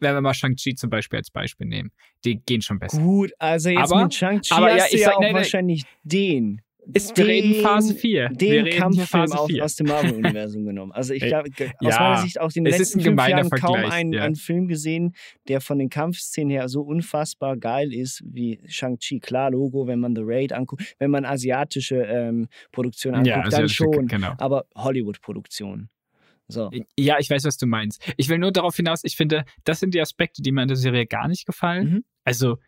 wenn wir mal Shang-Chi zum Beispiel als Beispiel nehmen, die gehen schon besser. Gut, also jetzt aber, mit Shang-Chi hast ja, du ja sag, auch nee, wahrscheinlich den ist, wir reden Phase 4. Den Kampffilm aus, aus, dem Marvel-Universum genommen. Also ich glaube, aus ja, meiner Sicht auch in den letzten fünf Jahren Vergleich, kaum einen, ja. einen, Film gesehen, der von den Kampfszenen her so unfassbar geil ist wie Shang-Chi. Klar, Logo, wenn man The Raid anguckt, wenn man asiatische ähm, Produktionen anguckt, ja, dann schon. Genau. Aber Hollywood-Produktionen. So. Ja, ich weiß, was du meinst. Ich will nur darauf hinaus, ich finde, das sind die Aspekte, die mir in der Serie gar nicht gefallen. Mhm. Also,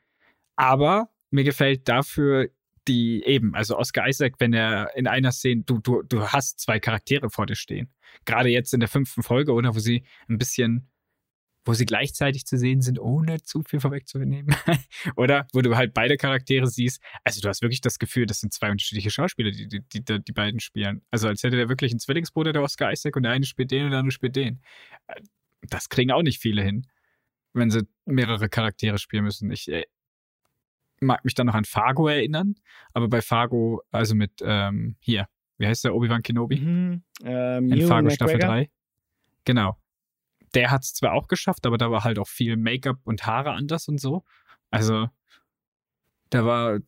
aber mir gefällt dafür die eben, also Oscar Isaac, wenn er in einer Szene, du, du, du hast zwei Charaktere vor dir stehen. Gerade jetzt in der fünften Folge, oder wo sie ein bisschen, wo sie gleichzeitig zu sehen sind, ohne zu viel vorwegzunehmen. oder wo du halt beide Charaktere siehst. Also du hast wirklich das Gefühl, das sind zwei unterschiedliche Schauspieler, die die, die, die beiden spielen. Also als hätte der wirklich einen Zwillingsbruder, der Oscar Isaac, und der eine spielt den und der andere spielt den. Das kriegen auch nicht viele hin, wenn sie mehrere Charaktere spielen müssen. Ich, äh, mag mich dann noch an Fargo erinnern, aber bei Fargo, also mit ähm, hier, wie heißt der Obi-Wan Kenobi? Mhm. Ähm, In Fargo Staffel 3. Genau. Der hat es zwar auch geschafft, aber da war halt auch viel Make-up und Haare anders und so. Also, da war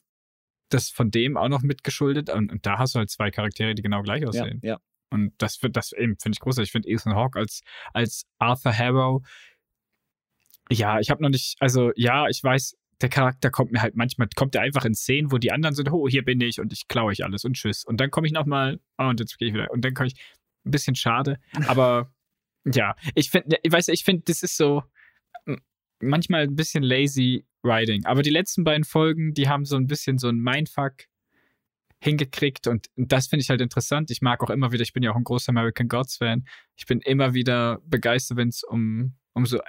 das von dem auch noch mitgeschuldet. Und, und da hast du halt zwei Charaktere, die genau gleich aussehen. Ja, ja. Und das das eben, finde ich großartig. Ich finde Ethan Hawke als, als Arthur Harrow. Ja, ich habe noch nicht, also ja, ich weiß, der Charakter kommt mir halt manchmal, kommt er einfach in Szenen, wo die anderen sind, oh, hier bin ich und ich klaue euch alles und tschüss. Und dann komme ich nochmal, oh, und jetzt gehe ich wieder. Und dann komme ich, ein bisschen schade, aber ja, ich finde, ich weiß, ich finde, das ist so manchmal ein bisschen lazy writing. Aber die letzten beiden Folgen, die haben so ein bisschen so ein Mindfuck hingekriegt und das finde ich halt interessant. Ich mag auch immer wieder, ich bin ja auch ein großer American Gods Fan. Ich bin immer wieder begeistert, wenn es um, um so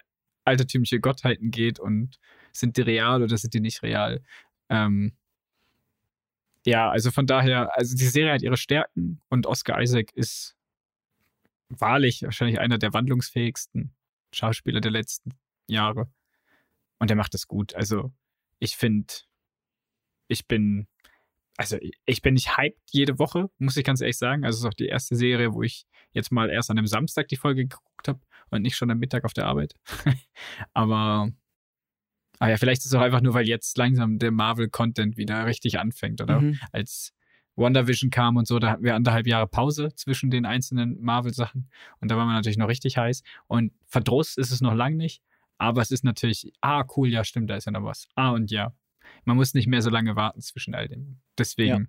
altertümliche Gottheiten geht und sind die real oder sind die nicht real? Ähm, ja, also von daher, also die Serie hat ihre Stärken und Oscar Isaac ist wahrlich wahrscheinlich einer der wandlungsfähigsten Schauspieler der letzten Jahre. Und er macht das gut. Also ich finde, ich bin, also ich bin nicht hyped jede Woche, muss ich ganz ehrlich sagen. Also es ist auch die erste Serie, wo ich jetzt mal erst an einem Samstag die Folge geguckt habe und nicht schon am Mittag auf der Arbeit. aber, aber ja, vielleicht ist es auch einfach nur, weil jetzt langsam der Marvel-Content wieder richtig anfängt, oder? Mhm. Als WandaVision kam und so, da hatten wir anderthalb Jahre Pause zwischen den einzelnen Marvel-Sachen. Und da waren wir natürlich noch richtig heiß. Und Verdruss ist es noch lang nicht. Aber es ist natürlich, ah, cool, ja, stimmt, da ist ja noch was. Ah, und ja. Man muss nicht mehr so lange warten zwischen all dem. Deswegen. Ja.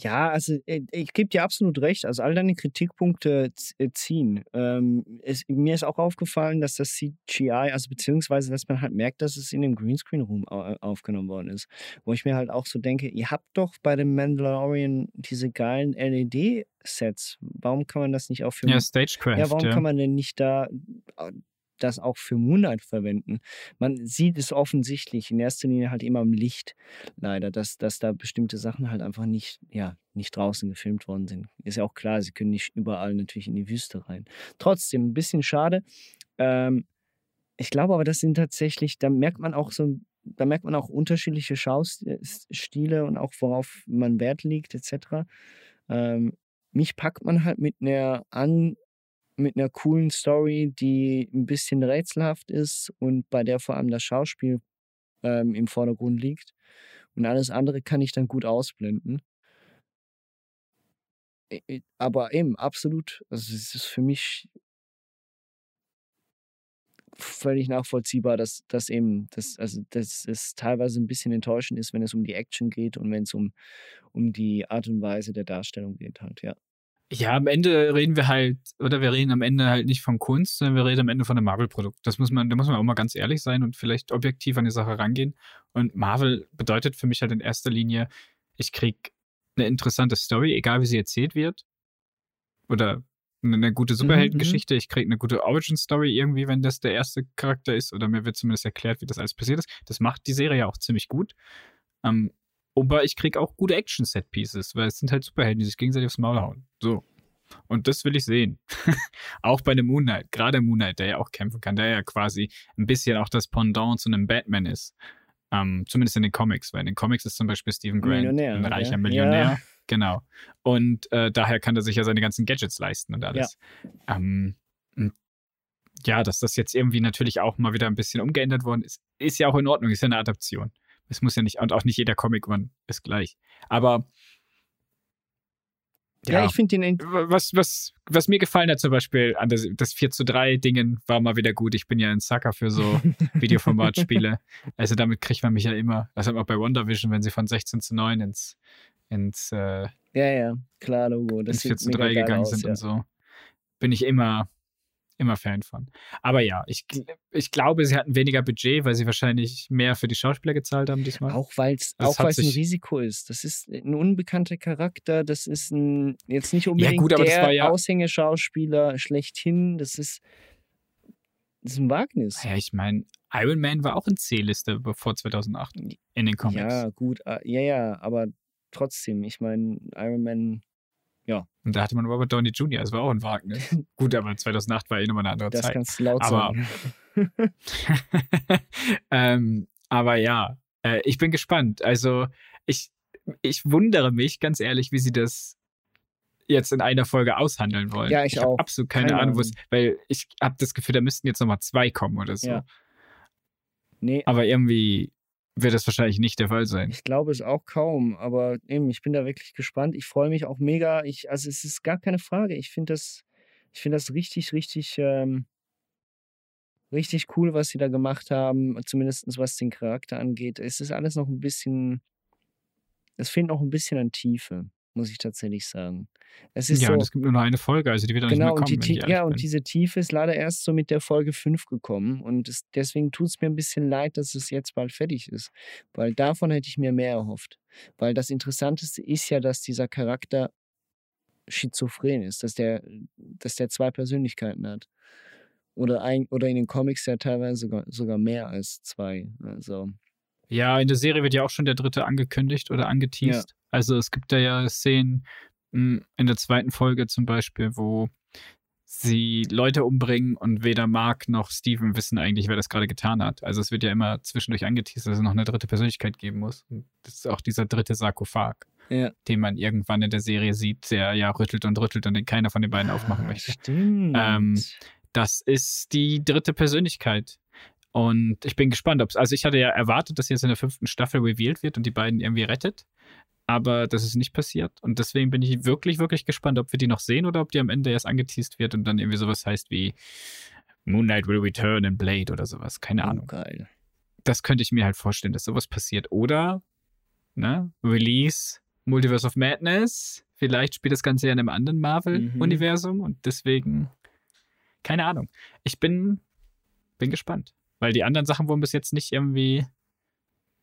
Ja, also äh, ich gebe dir absolut recht. Also all deine Kritikpunkte äh, ziehen. Ähm, es, mir ist auch aufgefallen, dass das CGI, also beziehungsweise, dass man halt merkt, dass es in dem Greenscreen-Room aufgenommen worden ist. Wo ich mir halt auch so denke, ihr habt doch bei dem Mandalorian diese geilen LED-Sets. Warum kann man das nicht auch für... Ja, Stagecraft. Ja, warum ja. kann man denn nicht da äh, das auch für Moonlight verwenden. Man sieht es offensichtlich in erster Linie halt immer im Licht, leider, dass, dass da bestimmte Sachen halt einfach nicht, ja, nicht draußen gefilmt worden sind. Ist ja auch klar, sie können nicht überall natürlich in die Wüste rein. Trotzdem, ein bisschen schade. Ähm, ich glaube aber, das sind tatsächlich, da merkt man auch so, da merkt man auch unterschiedliche Schaustile und auch worauf man Wert legt, etc. Ähm, mich packt man halt mit einer an, mit einer coolen Story, die ein bisschen rätselhaft ist und bei der vor allem das Schauspiel ähm, im Vordergrund liegt. Und alles andere kann ich dann gut ausblenden. Aber eben, absolut. Also es ist für mich völlig nachvollziehbar, dass das eben, dass, also dass es teilweise ein bisschen enttäuschend ist, wenn es um die Action geht und wenn es um, um die Art und Weise der Darstellung geht halt, ja. Ja, am Ende reden wir halt, oder wir reden am Ende halt nicht von Kunst, sondern wir reden am Ende von einem Marvel-Produkt. Das muss man, da muss man auch mal ganz ehrlich sein und vielleicht objektiv an die Sache rangehen. Und Marvel bedeutet für mich halt in erster Linie, ich krieg eine interessante Story, egal wie sie erzählt wird. Oder eine gute Superheldengeschichte. Mhm. Ich krieg eine gute Origin-Story irgendwie, wenn das der erste Charakter ist. Oder mir wird zumindest erklärt, wie das alles passiert ist. Das macht die Serie ja auch ziemlich gut. Ähm, aber ich krieg auch gute Action-Set-Pieces, weil es sind halt Superhelden, die sich gegenseitig aufs Maul hauen. So. Und das will ich sehen. auch bei einem Moon Knight. Gerade Moon Knight, der ja auch kämpfen kann, der ja quasi ein bisschen auch das Pendant zu einem Batman ist. Ähm, zumindest in den Comics, weil in den Comics ist zum Beispiel Stephen Grant ein reicher ja. Millionär. Ja. Genau. Und äh, daher kann er sich ja seine ganzen Gadgets leisten und alles. Ja. Ähm, ja, dass das jetzt irgendwie natürlich auch mal wieder ein bisschen umgeändert worden ist, ist ja auch in Ordnung, ist ja eine Adaption. Es muss ja nicht, und auch nicht jeder Comic-One ist gleich. Aber ja, ja, ich finde den. Was, was, was mir gefallen hat, zum Beispiel an das, das 4 zu 3 Dingen, war mal wieder gut. Ich bin ja ein Sucker für so Videoformatspiele. also damit kriegt man mich ja immer. Das hat man bei WandaVision, wenn sie von 16 zu 9 ins, ins äh, Ja, ja, klar, Logo. Das ins 4 zu 3 gegangen aus, sind ja. und so. Bin ich immer, immer Fan von. Aber ja, ich, ich glaube, sie hatten weniger Budget, weil sie wahrscheinlich mehr für die Schauspieler gezahlt haben diesmal. Auch weil es auch weil's ein Risiko ist. Das ist ein unbekannter Charakter, das ist ein, jetzt nicht unbedingt ja, gut, der ja Aushängeschauspieler schlechthin. Das ist, das ist ein Wagnis. Ja, ich meine, Iron Man war auch in C-Liste bevor 2008 in den Comics. Ja, gut, ah, ja, ja, aber trotzdem, ich meine, Iron Man ja. Und da hatte man Robert Downey Jr., das war auch ein Wagnis. Gut, aber 2008 war eh nochmal eine andere das Zeit. Das kannst du laut aber, sagen. ähm, aber ja, äh, ich bin gespannt. Also ich, ich wundere mich, ganz ehrlich, wie sie das jetzt in einer Folge aushandeln wollen. Ja, ich, ich auch. absolut keine, keine Ahnung, Ahnung. weil ich habe das Gefühl, da müssten jetzt nochmal zwei kommen oder so. Ja. Nee. Aber irgendwie wird das wahrscheinlich nicht der Fall sein. Ich glaube es auch kaum, aber eben, ich bin da wirklich gespannt. Ich freue mich auch mega. Ich, also es ist gar keine Frage. Ich finde das, ich finde das richtig, richtig, ähm, richtig cool, was sie da gemacht haben, zumindest was den Charakter angeht. Es ist alles noch ein bisschen, es fehlt noch ein bisschen an Tiefe, muss ich tatsächlich sagen. Es ist ja, so, und es gibt nur noch eine Folge, also die wird auch Genau, nicht und, mehr die, kommen, wenn ich Tie- ja, ehrlich und bin. diese Tiefe ist leider erst so mit der Folge 5 gekommen. Und es, deswegen tut es mir ein bisschen leid, dass es jetzt bald fertig ist. Weil davon hätte ich mir mehr erhofft. Weil das Interessanteste ist ja, dass dieser Charakter schizophren ist, dass der, dass der zwei Persönlichkeiten hat. Oder, ein, oder in den Comics ja teilweise sogar, sogar mehr als zwei. Also, Ja, in der Serie wird ja auch schon der dritte angekündigt oder angeteased. Also es gibt da ja Szenen mh, in der zweiten Folge zum Beispiel, wo sie Leute umbringen und weder Mark noch Steven wissen eigentlich, wer das gerade getan hat. Also es wird ja immer zwischendurch angeteased, dass es noch eine dritte Persönlichkeit geben muss. Und das ist auch dieser dritte Sarkophag, ja. den man irgendwann in der Serie sieht, der ja rüttelt und rüttelt und den keiner von den beiden aufmachen möchte. Stimmt. Ähm, Das ist die dritte Persönlichkeit. Und ich bin gespannt, ob es. Also, ich hatte ja erwartet, dass jetzt in der fünften Staffel revealed wird und die beiden irgendwie rettet. Aber das ist nicht passiert. Und deswegen bin ich wirklich, wirklich gespannt, ob wir die noch sehen oder ob die am Ende erst angeteased wird und dann irgendwie sowas heißt wie Moonlight will return in Blade oder sowas. Keine oh, Ahnung. geil. Das könnte ich mir halt vorstellen, dass sowas passiert. Oder, ne, Release Multiverse of Madness. Vielleicht spielt das Ganze ja in einem anderen Marvel-Universum und deswegen, keine Ahnung. Ich bin, bin gespannt. Weil die anderen Sachen wurden bis jetzt nicht irgendwie.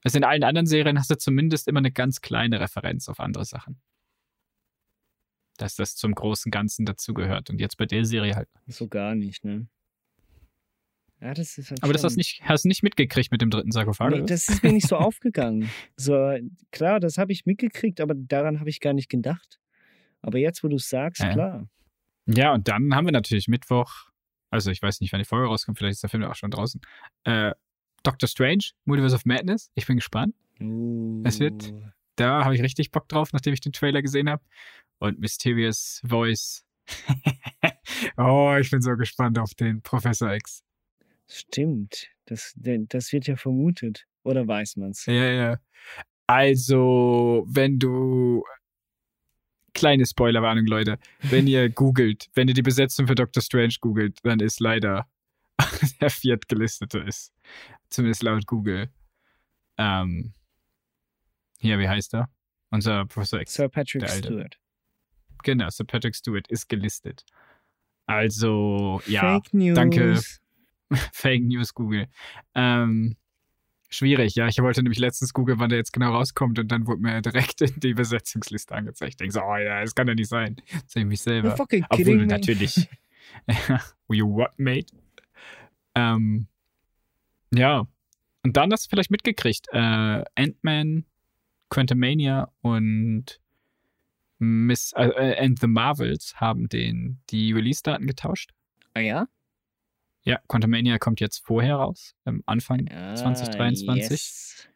Also in allen anderen Serien hast du zumindest immer eine ganz kleine Referenz auf andere Sachen. Dass das zum großen Ganzen dazugehört. Und jetzt bei der Serie halt. So gar nicht, ne? Ja, das ist halt Aber das hast du nicht, hast du nicht mitgekriegt mit dem dritten Sarkophag. Nee, das ist mir nicht so aufgegangen. So, klar, das habe ich mitgekriegt, aber daran habe ich gar nicht gedacht. Aber jetzt, wo du es sagst, Ja. klar. Ja, und dann haben wir natürlich Mittwoch, also ich weiß nicht, wann die Folge rauskommt, vielleicht ist der Film ja auch schon draußen. Äh, Doctor Strange, Multiverse of Madness. Ich bin gespannt. Es wird- Uh, Da habe ich richtig Bock drauf, nachdem ich den Trailer gesehen habe. Und Mysterious Voice. oh, ich bin so gespannt auf den Professor X. Stimmt. Das, das wird ja vermutet. Oder weiß man's? Ja, ja. Also, wenn du. Kleine Spoilerwarnung, Leute. Wenn ihr googelt, wenn ihr die Besetzung für Doctor Strange googelt, dann ist leider der viertgelistete ist. Zumindest laut Google. Ähm, hier, wie heißt er? Unser Professor X. Sir Patrick. Stewart. Genau, Sir Patrick Stewart ist gelistet. Also, ja. Fake News. danke. Fake News Google. Ähm, schwierig, ja. Ich wollte nämlich letztens googeln, wann der jetzt genau rauskommt und dann wurde mir direkt in die Besetzungsliste angezeigt. Ich denke so, oh ja, das kann ja nicht sein. Sehe ich mich selber. You're fucking Obwohl kidding natürlich. you what, mate? Ähm, ja. Und dann hast du vielleicht mitgekriegt, äh, Ant-Man, Quantumania und Miss äh, äh, and the Marvels haben den die Release-Daten getauscht. Ah ja? Ja, Quantumania kommt jetzt vorher raus, am Anfang Ah, 2023. yes.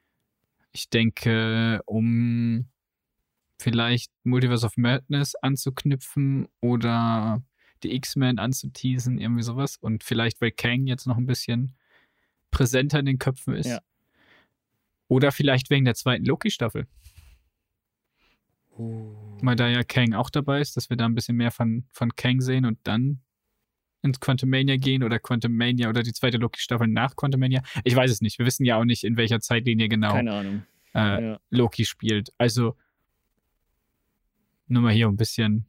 Ich denke, um vielleicht Multiverse of Madness anzuknüpfen oder die X-Men anzuteasen, irgendwie sowas. Und vielleicht, weil Kang jetzt noch ein bisschen präsenter in den Köpfen ist. Ja. Oder vielleicht wegen der zweiten Loki-Staffel. Uh, Weil da ja Kang auch dabei ist, dass wir da ein bisschen mehr von, von Kang sehen und dann ins Quantumania gehen oder Quantumania oder die zweite Loki-Staffel nach Quantumania. Ich weiß es nicht. Wir wissen ja auch nicht, in welcher Zeitlinie genau äh, Ja. Loki spielt. Also nur mal hier ein bisschen.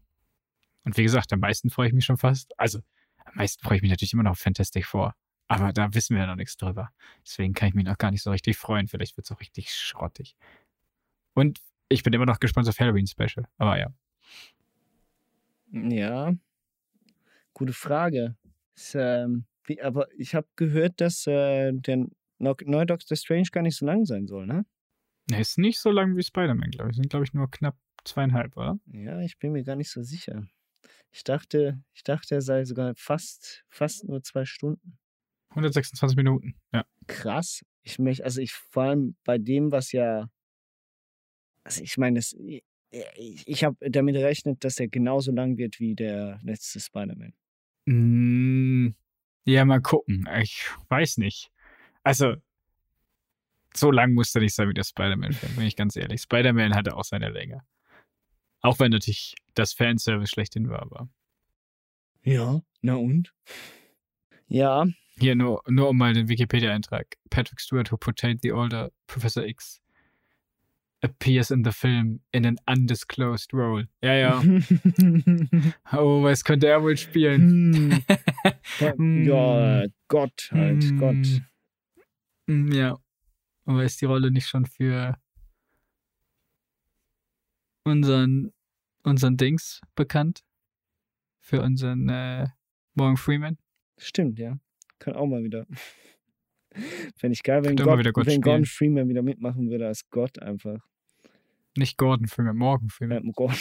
Und wie gesagt, am meisten freue ich mich schon fast. Also am meisten freue ich mich natürlich immer noch auf Fantastic Four. Aber da wissen wir ja noch nichts drüber. Deswegen kann ich mich noch gar nicht so richtig freuen. Vielleicht wird es auch richtig schrottig. Und ich bin immer noch gespannt auf Halloween Special. Aber ja. Ja. Gute Frage. Ist, ähm, wie, aber ich habe gehört, dass äh, der neue Doctor Strange gar nicht so lang sein soll, ne? Er ist nicht so lang wie Spider-Man, glaube ich. Sind, glaube ich, nur knapp zweieinhalb, oder? Ja, ich bin mir gar nicht so sicher. Ich dachte, ich dachte, er sei sogar fast, fast nur zwei Stunden. 126 Minuten. Ja. Krass. Ich möchte, also ich vor allem bei dem, was ja, also ich meine, das, ich, ich habe damit gerechnet, dass er genauso lang wird wie der letzte Spider-Man. Mm, ja, mal gucken. Ich weiß nicht. Also, so lang muss er nicht sein wie der Spider-Man-Film, bin ich ganz ehrlich. Spider-Man hatte auch seine Länge. Auch wenn natürlich das Fanservice schlechthin war, aber. Ja, na und? Ja, Hier nur, nur um mal den Wikipedia-Eintrag. Patrick Stewart, who portrayed the older Professor X, appears in the film in an undisclosed role. Ja, ja. oh, was könnte er wohl spielen? Hm. ja, Gott, halt, Hm. Gott. Hm, Ja. Aber ist die Rolle nicht schon für unseren, unseren Dings bekannt? Für unseren äh, Morgan Freeman? Stimmt, ja. Kann auch mal wieder. Fände ich geil, wenn, Gott, wieder Gott wenn. Gordon Freeman wieder mitmachen würde als Gott einfach. Nicht Gordon Freeman, Morgan Freeman. Ähm, Gordon.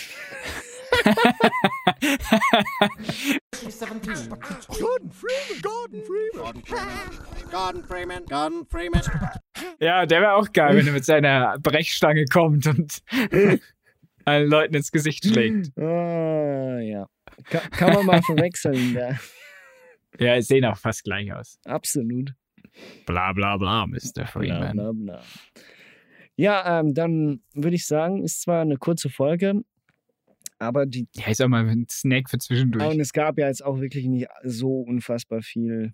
Gordon Freeman, Gordon Freeman. Gordon Freeman, Gordon Freeman. Ja, der wäre auch geil, wenn er mit seiner Brechstange kommt und allen Leuten ins Gesicht schlägt. Ah, ja. Kann, kann man mal verwechseln, ja. Ja, es sehen auch fast gleich aus. Absolut. Bla bla bla, Mr. Bla, Freeman. bla, bla. Ja, ähm, dann würde ich sagen, ist zwar eine kurze Folge, aber die Ja, ist auch mal ein Snack für zwischendurch. Und es gab ja jetzt auch wirklich nicht so unfassbar viel,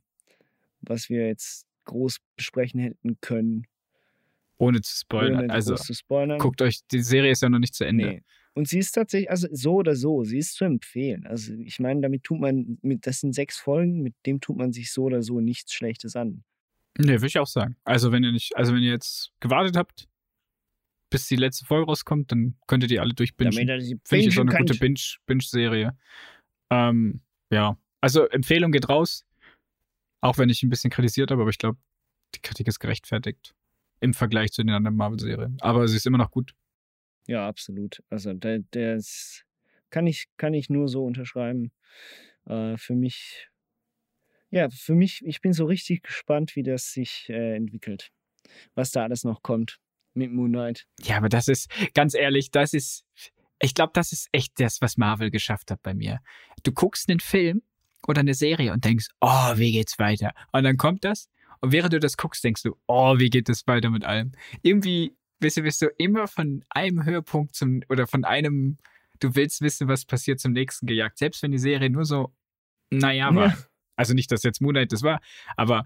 was wir jetzt groß besprechen hätten können. ohne zu spoilern. ohne also, zu spoilern. guckt euch, die Serie ist ja noch nicht zu Ende. Nee. Und sie ist tatsächlich, also so oder so, sie ist zu empfehlen. Also ich meine, damit tut man, mit, das sind sechs Folgen, mit dem tut man sich so oder so nichts Schlechtes an. Nee, würde ich auch sagen. Also, wenn ihr nicht, also wenn ihr jetzt gewartet habt, bis die letzte Folge rauskommt, dann könntet ihr alle durchbingen. Finde ich auch eine bingen gute kann. Binge- Binge-Serie. ähm, ja. Also, Empfehlung geht raus. Auch wenn ich ein bisschen kritisiert habe, aber ich glaube, die Kritik ist gerechtfertigt. Im Vergleich zu den anderen Marvel-Serien. Aber sie ist immer noch gut. Ja, absolut. Also der, der ist, kann ich, kann ich nur so unterschreiben. Äh, für mich, ja, für mich, ich bin so richtig gespannt, wie das sich äh, entwickelt. Was da alles noch kommt mit Moon Knight. Ja, aber das ist, ganz ehrlich, das ist, ich glaube, das ist echt das, was Marvel geschafft hat bei mir. Du guckst einen Film oder eine Serie und denkst, oh, wie geht's weiter? Und dann kommt das und während du das guckst, denkst du, oh, wie geht es weiter mit allem? Irgendwie, weißt du, bist du immer von einem Höhepunkt zum, oder von einem, du willst wissen, was passiert, zum nächsten gejagt. Selbst wenn die Serie nur so, naja, war. Ja. Also nicht, dass jetzt Moon Knight das war, aber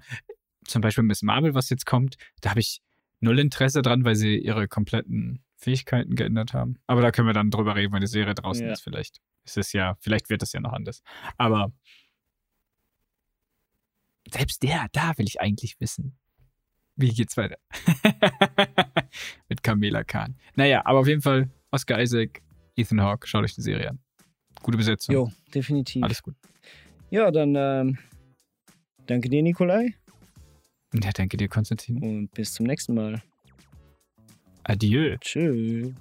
zum Beispiel Miss Marvel, was jetzt kommt, da habe ich null Interesse dran, weil sie ihre kompletten Fähigkeiten geändert haben. Aber da können wir dann drüber reden, wenn die Serie draußen Ja. ist, vielleicht. Es ist ja, vielleicht wird es ja noch anders. Aber selbst der, da will ich eigentlich wissen. Wie geht's weiter? Mit Kamela Khan. Naja, aber auf jeden Fall Oscar Isaac, Ethan Hawke, schaut euch die Serie an. Gute Besetzung. Jo, definitiv. Alles gut. Ja, dann ähm, danke dir, Nikolai, Ja, danke dir, Konstantin. und bis zum nächsten Mal. Adieu. Tschüss.